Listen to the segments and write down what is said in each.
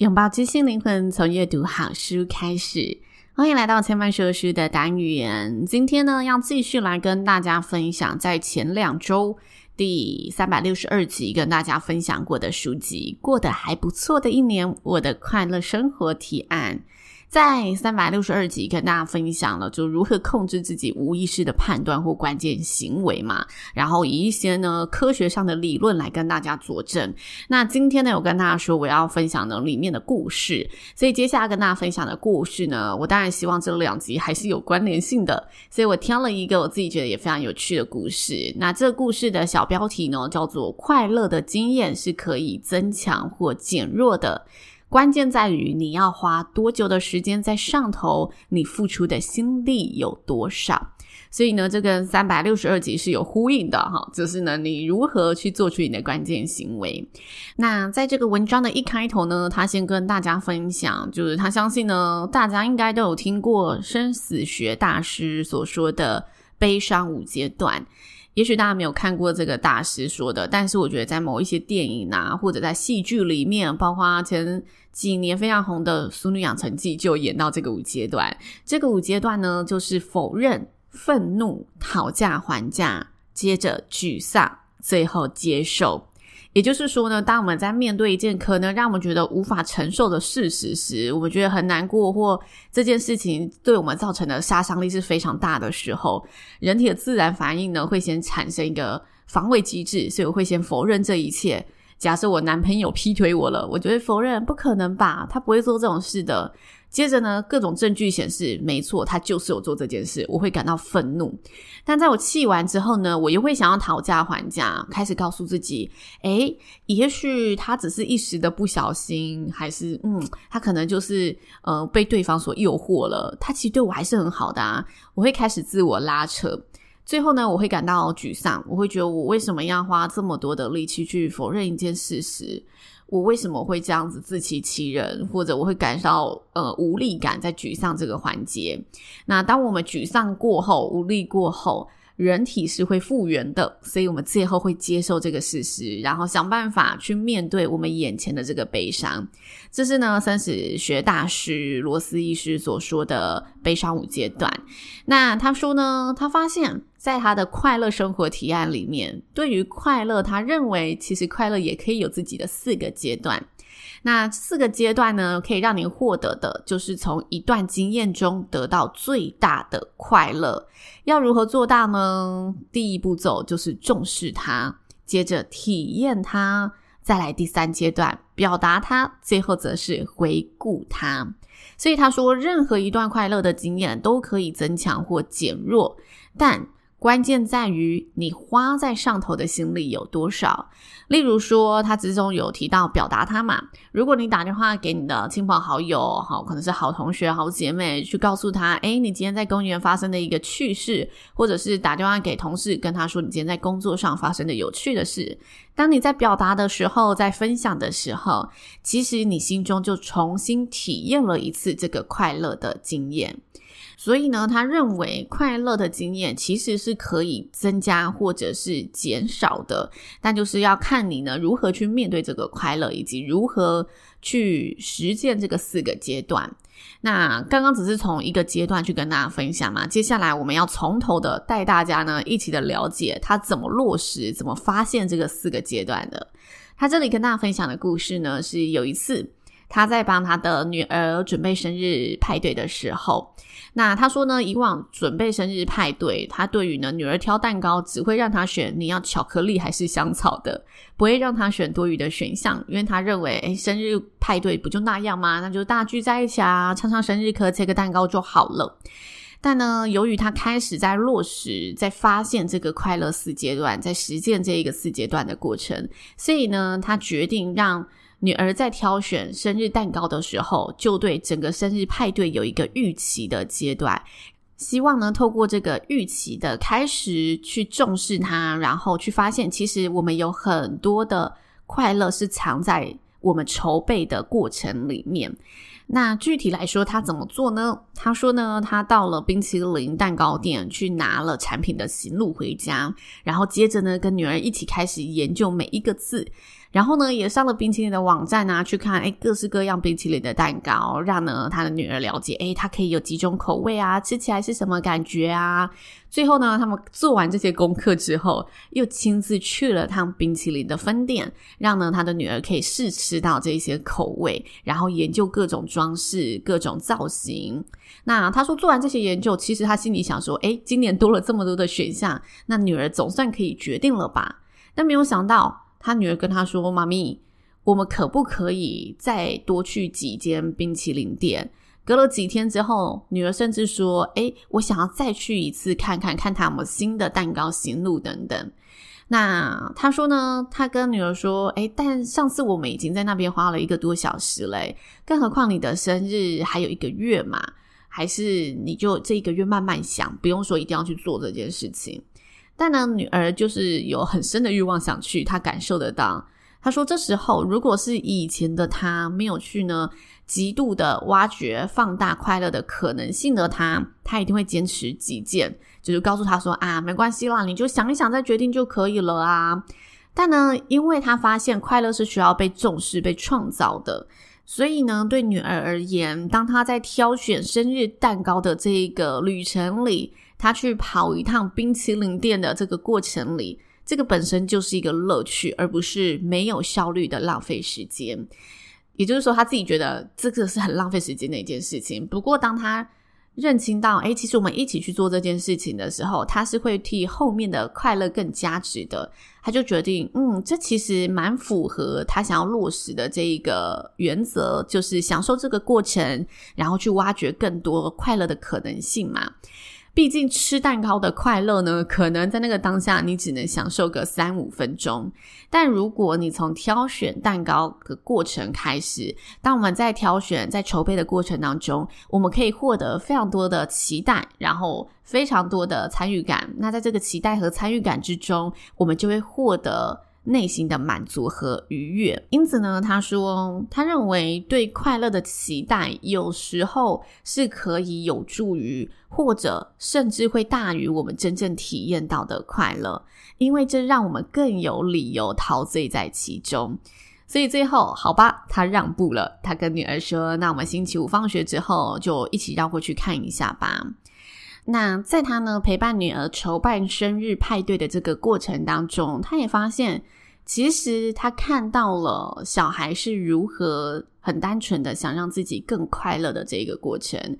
拥抱知性灵魂，从阅读好书开始。欢迎来到千帆说书的单元。今天呢，要继续来跟大家分享，在前两周第三百六十二集跟大家分享过的书籍《过得还不错的一年：我的快乐生活提案》。在三百六十二集跟大家分享了，就如何控制自己无意识的判断或关键行为嘛，然后以一些呢科学上的理论来跟大家佐证。那今天呢，我跟大家说我要分享的里面的故事，所以接下来跟大家分享的故事呢，我当然希望这两集还是有关联性的，所以我挑了一个我自己觉得也非常有趣的故事。那这个故事的小标题呢，叫做“快乐的经验是可以增强或减弱的”。关键在于你要花多久的时间在上头，你付出的心力有多少。所以呢，这跟三百六十二集是有呼应的哈，就是呢，你如何去做出你的关键行为。那在这个文章的一开头呢，他先跟大家分享，就是他相信呢，大家应该都有听过生死学大师所说的悲伤五阶段。也许大家没有看过这个大师说的，但是我觉得在某一些电影啊，或者在戏剧里面，包括前几年非常红的《俗女养成记》，就演到这个五阶段。这个五阶段呢，就是否认、愤怒、讨价还价，接着沮丧，最后接受。也就是说呢，当我们在面对一件可能让我们觉得无法承受的事实时，我们觉得很难过，或这件事情对我们造成的杀伤力是非常大的时候，人体的自然反应呢，会先产生一个防卫机制，所以我会先否认这一切。假设我男朋友劈腿我了，我就会否认，不可能吧，他不会做这种事的。接着呢，各种证据显示，没错，他就是有做这件事。我会感到愤怒，但在我气完之后呢，我又会想要讨价还价，开始告诉自己，诶，也许他只是一时的不小心，还是嗯，他可能就是呃被对方所诱惑了。他其实对我还是很好的啊。我会开始自我拉扯，最后呢，我会感到沮丧，我会觉得我为什么要花这么多的力气去否认一件事实？我为什么会这样子自欺欺人，或者我会感到呃无力感，在沮丧这个环节。那当我们沮丧过后，无力过后，人体是会复原的，所以我们最后会接受这个事实，然后想办法去面对我们眼前的这个悲伤。这是呢，生死学大师罗斯医师所说的悲伤五阶段。那他说呢，他发现在他的快乐生活提案里面，对于快乐，他认为其实快乐也可以有自己的四个阶段。那四个阶段呢，可以让您获得的就是从一段经验中得到最大的快乐。要如何做到呢？第一步骤就是重视它，接着体验它，再来第三阶段表达它，最后则是回顾它。所以他说，任何一段快乐的经验都可以增强或减弱，但关键在于你花在上头的心力有多少。例如说，他之中有提到表达他嘛。如果你打电话给你的亲朋好友，好，可能是好同学、好姐妹，去告诉他，诶，你今天在公园发生的一个趣事，或者是打电话给同事，跟他说你今天在工作上发生的有趣的事。当你在表达的时候，在分享的时候，其实你心中就重新体验了一次这个快乐的经验。所以呢，他认为快乐的经验其实是可以增加或者是减少的，但就是要看你呢如何去面对这个快乐，以及如何去实践这个四个阶段。那刚刚只是从一个阶段去跟大家分享嘛，接下来我们要从头的带大家呢一起的了解他怎么落实、怎么发现这个四个阶段的。他这里跟大家分享的故事呢，是有一次他在帮他的女儿准备生日派对的时候。那他说呢，以往准备生日派对，他对于呢女儿挑蛋糕，只会让他选你要巧克力还是香草的，不会让他选多余的选项，因为他认为，诶，生日派对不就那样吗？那就大聚在一起啊，唱唱生日歌，切个蛋糕就好了。但呢，由于他开始在落实、在发现这个快乐四阶段，在实践这一个四阶段的过程，所以呢，他决定让女儿在挑选生日蛋糕的时候，就对整个生日派对有一个预期的阶段，希望呢，透过这个预期的开始去重视它，然后去发现，其实我们有很多的快乐是藏在我们筹备的过程里面。那具体来说，他怎么做呢？他说呢，他到了冰淇淋蛋糕店去拿了产品的型录回家，然后接着呢，跟女儿一起开始研究每一个字。然后呢，也上了冰淇淋的网站啊，去看诶各式各样冰淇淋的蛋糕，让呢他的女儿了解，诶它可以有几种口味啊，吃起来是什么感觉啊？最后呢，他们做完这些功课之后，又亲自去了趟冰淇淋的分店，让呢他的女儿可以试吃到这些口味，然后研究各种装饰、各种造型。那他说做完这些研究，其实他心里想说，诶今年多了这么多的选项，那女儿总算可以决定了吧？但没有想到。他女儿跟他说：“妈咪，我们可不可以再多去几间冰淇淋店？”隔了几天之后，女儿甚至说：“诶，我想要再去一次看看，看他有没有新的蛋糕型录等等。”那他说呢，他跟女儿说：“诶，但上次我们已经在那边花了一个多小时嘞，更何况你的生日还有一个月嘛？还是你就这一个月慢慢想，不用说一定要去做这件事情。”但呢，女儿就是有很深的欲望想去，她感受得到。她说：“这时候，如果是以前的她没有去呢，极度的挖掘、放大快乐的可能性的她，她一定会坚持己见，就是告诉她说啊，没关系啦，你就想一想再决定就可以了啊。但呢，因为她发现快乐是需要被重视、被创造的，所以呢，对女儿而言，当她在挑选生日蛋糕的这个旅程里。”他去跑一趟冰淇淋店的这个过程里，这个本身就是一个乐趣，而不是没有效率的浪费时间。也就是说，他自己觉得这个是很浪费时间的一件事情。不过，当他认清到，诶，其实我们一起去做这件事情的时候，他是会替后面的快乐更加值的。他就决定，嗯，这其实蛮符合他想要落实的这一个原则，就是享受这个过程，然后去挖掘更多快乐的可能性嘛。毕竟吃蛋糕的快乐呢，可能在那个当下你只能享受个三五分钟。但如果你从挑选蛋糕的过程开始，当我们在挑选、在筹备的过程当中，我们可以获得非常多的期待，然后非常多的参与感。那在这个期待和参与感之中，我们就会获得。内心的满足和愉悦，因此呢，他说，他认为对快乐的期待有时候是可以有助于，或者甚至会大于我们真正体验到的快乐，因为这让我们更有理由陶醉在其中。所以最后，好吧，他让步了，他跟女儿说：“那我们星期五放学之后就一起绕过去看一下吧。”那在他呢陪伴女儿筹办生日派对的这个过程当中，他也发现，其实他看到了小孩是如何很单纯的想让自己更快乐的这个过程。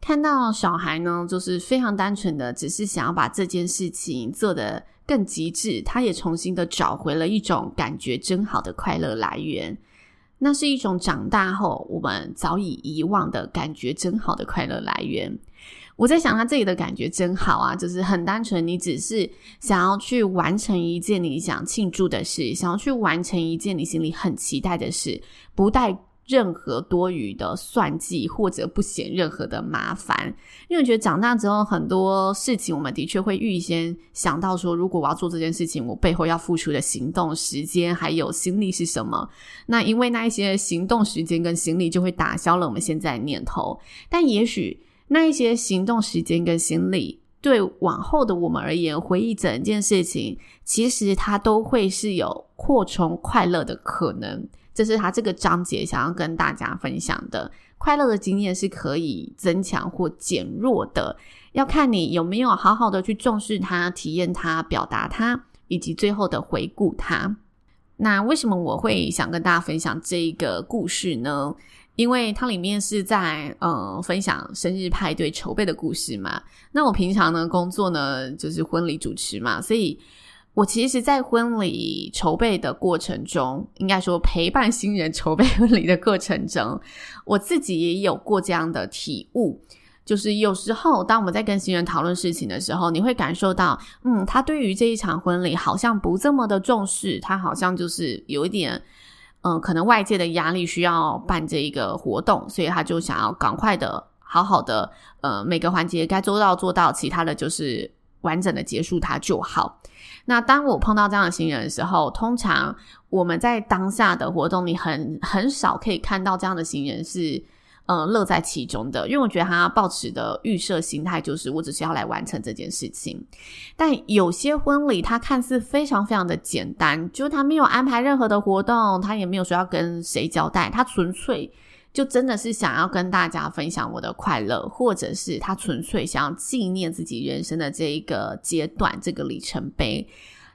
看到小孩呢，就是非常单纯的，只是想要把这件事情做得更极致。他也重新的找回了一种感觉真好的快乐来源。那是一种长大后我们早已遗忘的感觉真好的快乐来源。我在想，他这里的感觉真好啊，就是很单纯，你只是想要去完成一件你想庆祝的事，想要去完成一件你心里很期待的事，不带任何多余的算计或者不嫌任何的麻烦。因为我觉得长大之后很多事情，我们的确会预先想到说，如果我要做这件事情，我背后要付出的行动时间还有心力是什么？那因为那一些行动时间跟心力就会打消了我们现在的念头，但也许。那一些行动时间跟心力，对往后的我们而言，回忆整件事情，其实它都会是有扩充快乐的可能。这是他这个章节想要跟大家分享的。快乐的经验是可以增强或减弱的，要看你有没有好好的去重视它、体验它、表达它，以及最后的回顾它。那为什么我会想跟大家分享这一个故事呢？因为它里面是在呃分享生日派对筹备的故事嘛，那我平常呢工作呢就是婚礼主持嘛，所以我其实，在婚礼筹备的过程中，应该说陪伴新人筹备婚礼的过程中，我自己也有过这样的体悟，就是有时候当我们在跟新人讨论事情的时候，你会感受到，嗯，他对于这一场婚礼好像不这么的重视，他好像就是有一点，嗯、可能外界的压力需要办这一个活动，所以他就想要赶快的、好好的，呃，每个环节该做到做到，其他的就是完整的结束它就好。那当我碰到这样的行人的时候，通常我们在当下的活动里很很少可以看到这样的行人是嗯乐在其中的，因为我觉得他抱持的预设心态就是我只是要来完成这件事情。但有些婚礼它看似非常非常的简单，就是他没有安排任何的活动，他也没有说要跟谁交代，他纯粹。就真的是想要跟大家分享我的快乐，或者是他纯粹想要纪念自己人生的这一个阶段，这个里程碑。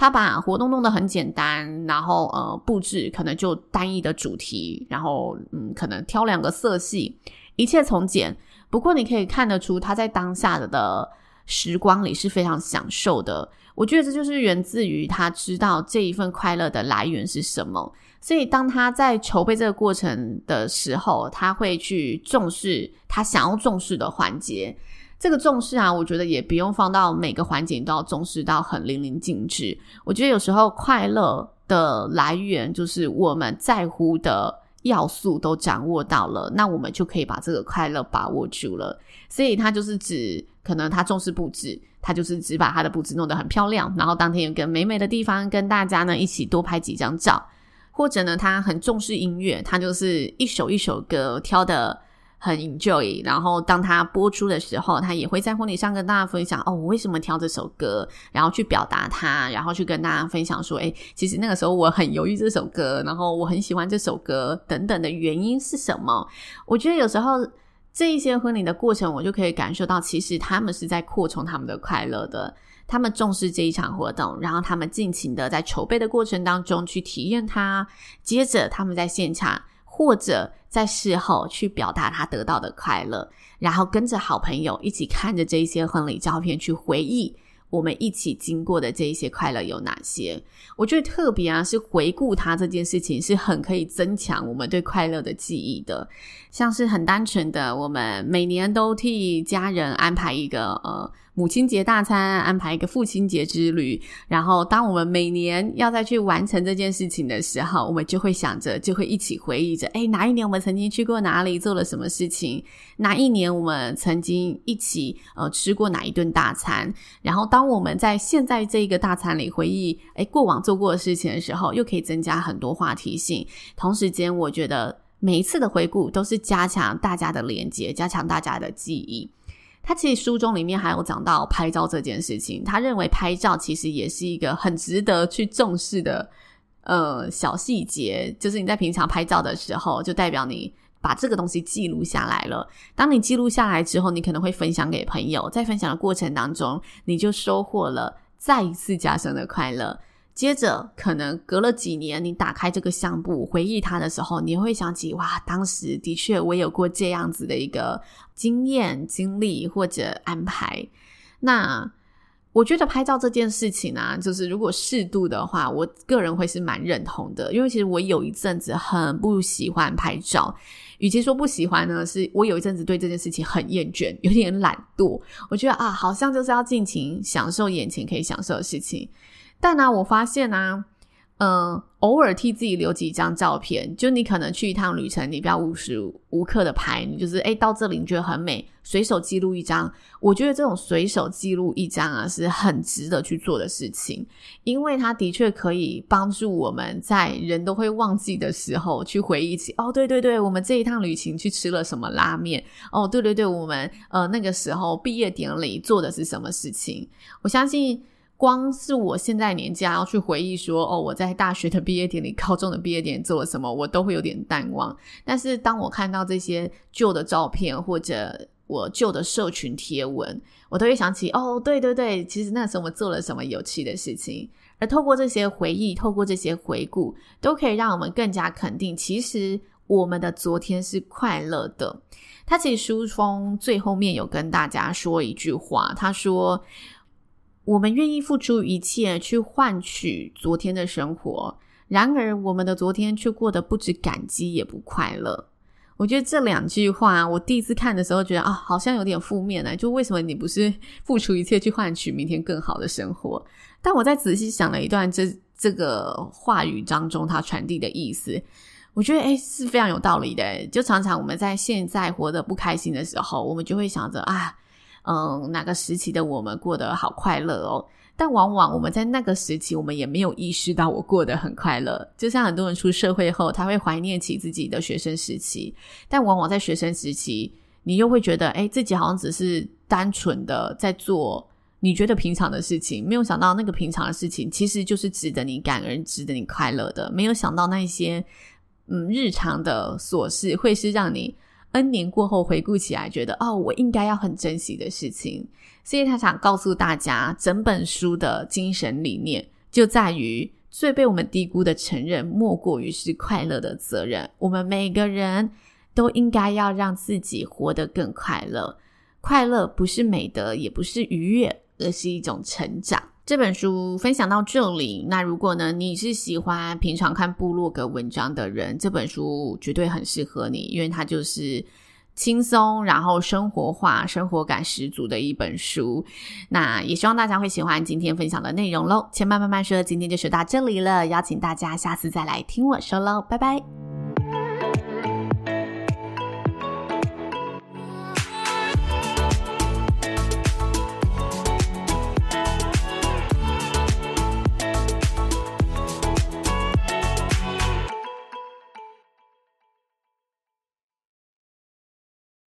他把活动弄得很简单，然后呃布置可能就单一的主题，然后嗯可能挑两个色系，一切从简。不过你可以看得出他在当下的时光里是非常享受的。我觉得这就是源自于他知道这一份快乐的来源是什么。所以，当他在筹备这个过程的时候，他会去重视他想要重视的环节。这个重视啊，我觉得也不用放到每个环节都要重视到很淋漓尽致。我觉得有时候快乐的来源就是我们在乎的要素都掌握到了，那我们就可以把这个快乐把握住了。所以，他就是指可能他重视布置，他就是只把他的布置弄得很漂亮，然后当天有个美美的地方跟大家呢一起多拍几张照。或者呢，他很重视音乐，他就是一首一首歌挑的很 enjoy，然后当他播出的时候，他也会在婚礼上跟大家分享哦，我为什么挑这首歌，然后去表达它，然后去跟大家分享说，诶，其实那个时候我很犹豫这首歌，然后我很喜欢这首歌等等的原因是什么？我觉得有时候这一些婚礼的过程，我就可以感受到，其实他们是在扩充他们的快乐的。他们重视这一场活动，然后他们尽情的在筹备的过程当中去体验它，接着他们在现场或者在事后去表达他得到的快乐，然后跟着好朋友一起看着这些婚礼照片去回忆。我们一起经过的这一些快乐有哪些？我觉得特别啊，是回顾它这件事情是很可以增强我们对快乐的记忆的。像是很单纯的，我们每年都替家人安排一个呃母亲节大餐，安排一个父亲节之旅。然后，当我们每年要再去完成这件事情的时候，我们就会想着，就会一起回忆着，诶，哪一年我们曾经去过哪里，做了什么事情？哪一年我们曾经一起呃吃过哪一顿大餐？然后当我们在现在这一个大餐里回忆，诶，过往做过的事情的时候，又可以增加很多话题性。同时间，我觉得每一次的回顾都是加强大家的连接，加强大家的记忆。他其实书中里面还有讲到拍照这件事情，他认为拍照其实也是一个很值得去重视的呃小细节，就是你在平常拍照的时候，就代表你。把这个东西记录下来了。当你记录下来之后，你可能会分享给朋友，在分享的过程当中，你就收获了再一次加深的快乐。接着，可能隔了几年，你打开这个相簿回忆它的时候，你会想起哇，当时的确我有过这样子的一个经验、经历或者安排。那。我觉得拍照这件事情啊，就是如果适度的话，我个人会是蛮认同的。因为其实我有一阵子很不喜欢拍照，与其说不喜欢呢，是我有一阵子对这件事情很厌倦，有点懒惰。我觉得啊，好像就是要尽情享受眼前可以享受的事情。但呢，我发现呢。嗯，偶尔替自己留几张照片，就你可能去一趟旅程，你不要无时无刻的拍，你就是诶到这里你觉得很美，随手记录一张。我觉得这种随手记录一张啊，是很值得去做的事情，因为它的确可以帮助我们在人都会忘记的时候去回忆起。哦，对对对，我们这一趟旅行去吃了什么拉面？哦，对对对，我们呃那个时候毕业典礼做的是什么事情？我相信。光是我现在年纪要去回忆说，哦，我在大学的毕业典礼、高中的毕业典礼做了什么，我都会有点淡忘。但是当我看到这些旧的照片或者我旧的社群贴文，我都会想起，哦，对对对，其实那时候我做了什么有趣的事情。而透过这些回忆，透过这些回顾，都可以让我们更加肯定，其实我们的昨天是快乐的。他其实书封最后面有跟大家说一句话，他说。我们愿意付出一切去换取昨天的生活，然而我们的昨天却过得不止感激也不快乐。我觉得这两句话，我第一次看的时候觉得啊，好像有点负面呢。就为什么你不是 付出一切去换取明天更好的生活？但我在仔细想了一段这这个话语当中，它传递的意思，我觉得诶是非常有道理的。就常常我们在现在活得不开心的时候，我们就会想着啊，嗯，哪个时期的我们过得好快乐哦。但往往我们在那个时期，我们也没有意识到我过得很快乐。就像很多人出社会后，他会怀念起自己的学生时期，但往往在学生时期，你又会觉得，诶，自己好像只是单纯的在做你觉得平常的事情，没有想到那个平常的事情其实就是值得你感恩、值得你快乐的。没有想到那些嗯日常的琐事，会是让你 N 年过后回顾起来，觉得哦，我应该要很珍惜的事情。所以他想告诉大家，整本书的精神理念就在于最被我们低估的承认，莫过于是快乐的责任。我们每个人都应该要让自己活得更快乐。快乐不是美德，也不是愉悦，而是一种成长。这本书分享到这里，那如果呢，你是喜欢平常看部落格文章的人，这本书绝对很适合你，因为它就是。轻松，然后生活化、生活感十足的一本书。那也希望大家会喜欢今天分享的内容喽。千嫚慢慢说，今天就说到这里了，邀请大家下次再来听我说喽，拜拜。